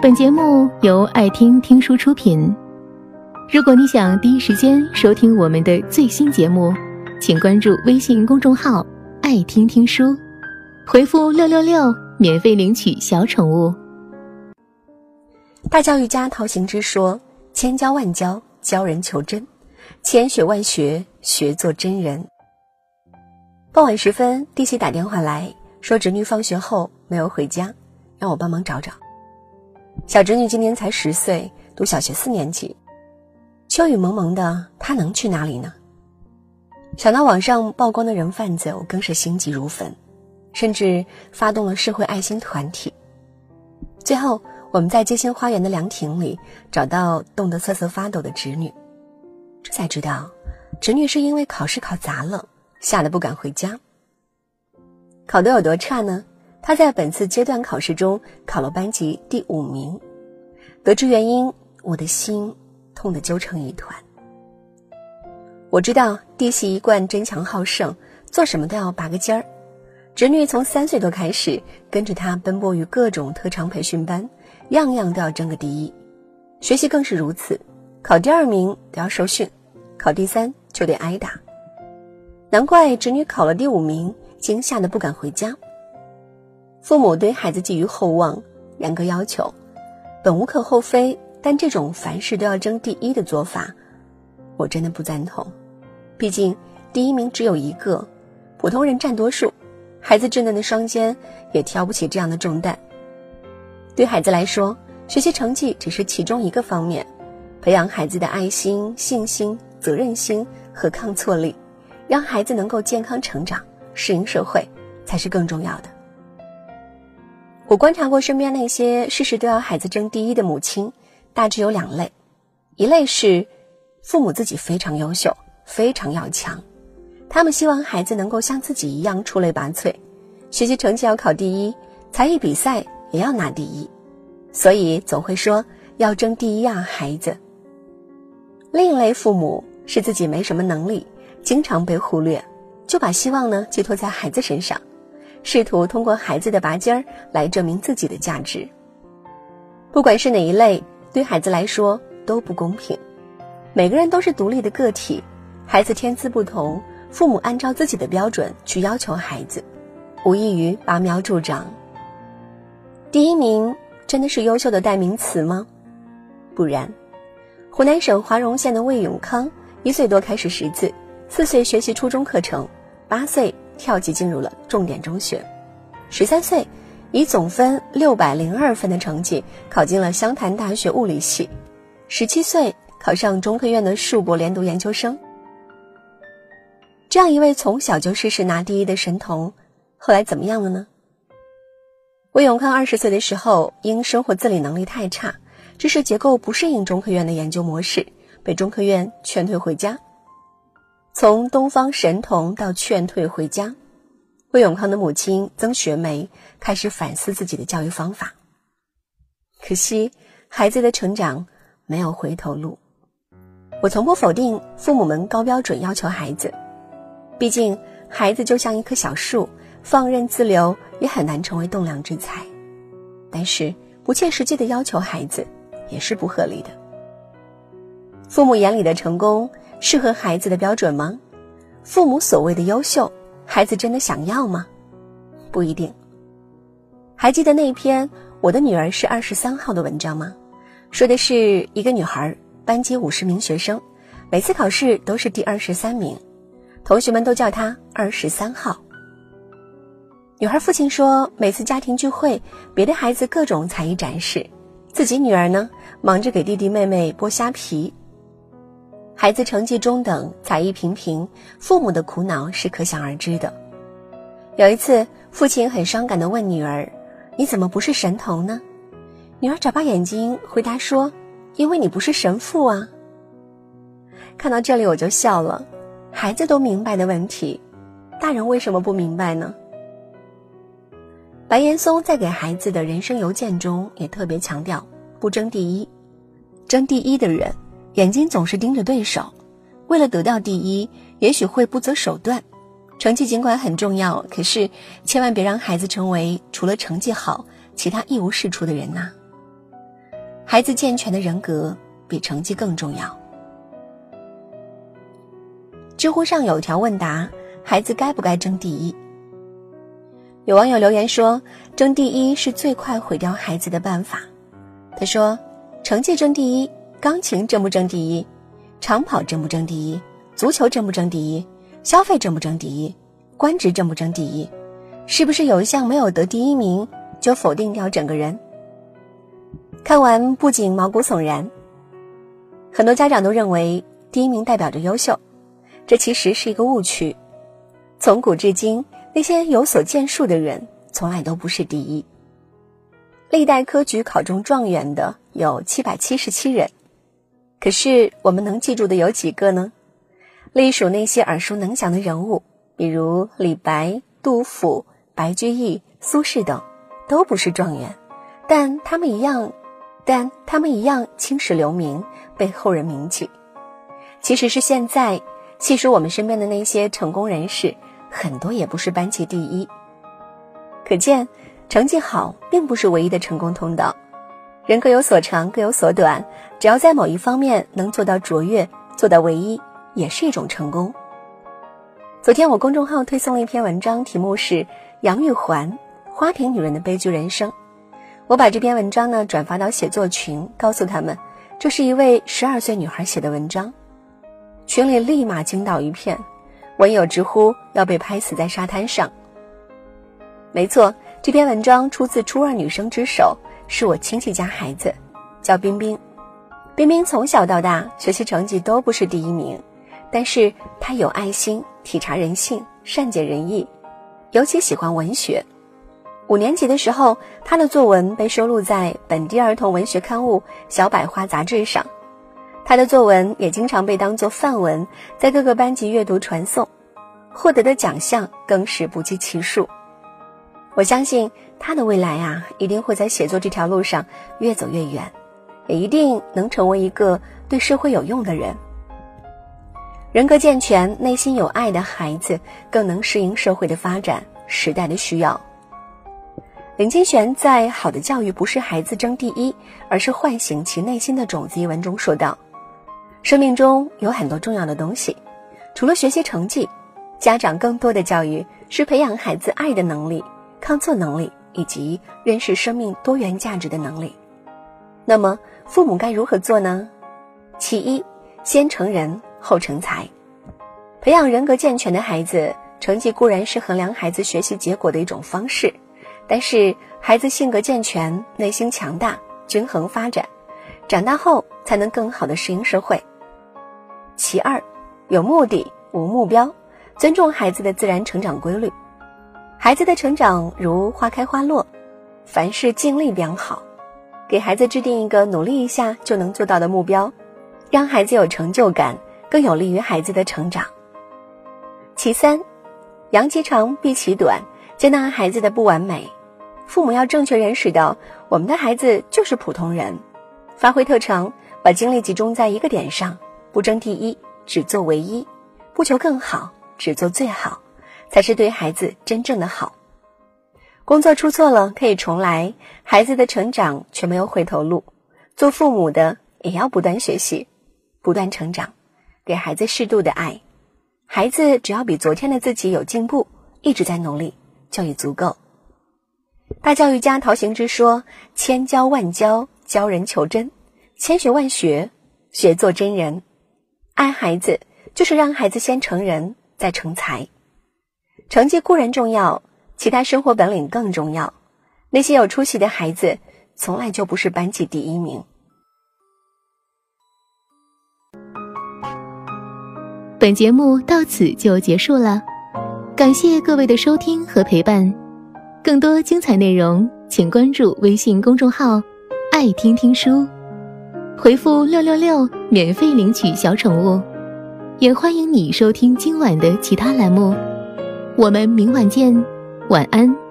本节目由爱听听书出品。如果你想第一时间收听我们的最新节目，请关注微信公众号“爱听听书”，回复“六六六”免费领取小宠物。大教育家陶行知说：“千教万教，教人求真；千学万学，学做真人。”傍晚时分，弟媳打电话来说，侄女放学后没有回家，让我帮忙找找。小侄女今年才十岁，读小学四年级。秋雨蒙蒙的，她能去哪里呢？想到网上曝光的人贩子，我更是心急如焚，甚至发动了社会爱心团体。最后，我们在街心花园的凉亭里找到冻得瑟瑟发抖的侄女，这才知道，侄女是因为考试考砸了，吓得不敢回家。考得有多差呢？他在本次阶段考试中考了班级第五名。得知原因，我的心痛得揪成一团。我知道弟媳一贯争强好胜，做什么都要拔个尖儿。侄女从三岁多开始跟着他奔波于各种特长培训班，样样都要争个第一，学习更是如此。考第二名都要受训，考第三就得挨打。难怪侄女考了第五名，惊吓得不敢回家。父母对孩子寄予厚望，严格要求，本无可厚非。但这种凡事都要争第一的做法，我真的不赞同。毕竟第一名只有一个，普通人占多数，孩子稚嫩的双肩也挑不起这样的重担。对孩子来说，学习成绩只是其中一个方面，培养孩子的爱心、信心、责任心和抗挫力，让孩子能够健康成长、适应社会，才是更重要的。我观察过身边那些事事都要孩子争第一的母亲，大致有两类：一类是父母自己非常优秀、非常要强，他们希望孩子能够像自己一样出类拔萃，学习成绩要考第一，才艺比赛也要拿第一，所以总会说要争第一啊，孩子。另一类父母是自己没什么能力，经常被忽略，就把希望呢寄托在孩子身上。试图通过孩子的拔尖儿来证明自己的价值。不管是哪一类，对孩子来说都不公平。每个人都是独立的个体，孩子天资不同，父母按照自己的标准去要求孩子，无异于拔苗助长。第一名真的是优秀的代名词吗？不然。湖南省华容县的魏永康，一岁多开始识字，四岁学习初中课程，八岁。跳级进入了重点中学，十三岁以总分六百零二分的成绩考进了湘潭大学物理系，十七岁考上中科院的硕博连读研究生。这样一位从小就事事拿第一的神童，后来怎么样了呢？魏永康二十岁的时候，因生活自理能力太差，知识结构不适应中科院的研究模式，被中科院劝退回家。从东方神童到劝退回家，魏永康的母亲曾学梅开始反思自己的教育方法。可惜孩子的成长没有回头路。我从不否定父母们高标准要求孩子，毕竟孩子就像一棵小树，放任自流也很难成为栋梁之才。但是不切实际的要求孩子也是不合理的。父母眼里的成功。适合孩子的标准吗？父母所谓的优秀，孩子真的想要吗？不一定。还记得那一篇《我的女儿是二十三号》的文章吗？说的是一个女孩，班级五十名学生，每次考试都是第二十三名，同学们都叫她二十三号。女孩父亲说，每次家庭聚会，别的孩子各种才艺展示，自己女儿呢，忙着给弟弟妹妹剥虾皮。孩子成绩中等，才艺平平，父母的苦恼是可想而知的。有一次，父亲很伤感地问女儿：“你怎么不是神童呢？”女儿眨巴眼睛回答说：“因为你不是神父啊。”看到这里我就笑了。孩子都明白的问题，大人为什么不明白呢？白岩松在给孩子的人生邮件中也特别强调：不争第一，争第一的人。眼睛总是盯着对手，为了得到第一，也许会不择手段。成绩尽管很重要，可是千万别让孩子成为除了成绩好，其他一无是处的人呐。孩子健全的人格比成绩更重要。知乎上有一条问答：孩子该不该争第一？有网友留言说：“争第一是最快毁掉孩子的办法。”他说：“成绩争第一，钢琴争不争第一，长跑争不争第一，足球争不争第一，消费争不争第一，官职争不争第一，是不是有一项没有得第一名就否定掉整个人？”看完不仅毛骨悚然，很多家长都认为第一名代表着优秀，这其实是一个误区。从古至今。那些有所建树的人，从来都不是第一。历代科举考中状元的有七百七十七人，可是我们能记住的有几个呢？隶属那些耳熟能详的人物，比如李白、杜甫、白居易、苏轼等，都不是状元，但他们一样，但他们一样青史留名，被后人铭记。其实是现在细数我们身边的那些成功人士。很多也不是班级第一，可见成绩好并不是唯一的成功通道。人各有所长，各有所短，只要在某一方面能做到卓越，做到唯一，也是一种成功。昨天我公众号推送了一篇文章，题目是《杨玉环花瓶女人的悲剧人生》。我把这篇文章呢转发到写作群，告诉他们这是一位十二岁女孩写的文章，群里立马惊倒一片。文友直呼要被拍死在沙滩上。没错，这篇文章出自初二女生之手，是我亲戚家孩子，叫冰冰。冰冰从小到大学习成绩都不是第一名，但是她有爱心，体察人性，善解人意，尤其喜欢文学。五年级的时候，她的作文被收录在本地儿童文学刊物《小百花》杂志上。他的作文也经常被当作范文，在各个班级阅读传颂，获得的奖项更是不计其数。我相信他的未来啊，一定会在写作这条路上越走越远，也一定能成为一个对社会有用的人。人格健全、内心有爱的孩子，更能适应社会的发展、时代的需要。林清玄在《好的教育不是孩子争第一，而是唤醒其内心的种子》一文中说道。生命中有很多重要的东西，除了学习成绩，家长更多的教育是培养孩子爱的能力、抗挫能力以及认识生命多元价值的能力。那么，父母该如何做呢？其一，先成人后成才。培养人格健全的孩子，成绩固然是衡量孩子学习结果的一种方式，但是孩子性格健全、内心强大、均衡发展。长大后才能更好的适应社会。其二，有目的无目标，尊重孩子的自然成长规律。孩子的成长如花开花落，凡事尽力良好。给孩子制定一个努力一下就能做到的目标，让孩子有成就感，更有利于孩子的成长。其三，扬其长避其短，接纳孩子的不完美。父母要正确认识到，我们的孩子就是普通人。发挥特长，把精力集中在一个点上，不争第一，只做唯一，不求更好，只做最好，才是对孩子真正的好。工作出错了可以重来，孩子的成长却没有回头路。做父母的也要不断学习，不断成长，给孩子适度的爱。孩子只要比昨天的自己有进步，一直在努力，就已足够。大教育家陶行知说：“千教万教。”教人求真，千学万学，学做真人。爱孩子，就是让孩子先成人，再成才。成绩固然重要，其他生活本领更重要。那些有出息的孩子，从来就不是班级第一名。本节目到此就结束了，感谢各位的收听和陪伴。更多精彩内容，请关注微信公众号。爱听听书，回复六六六免费领取小宠物，也欢迎你收听今晚的其他栏目。我们明晚见，晚安。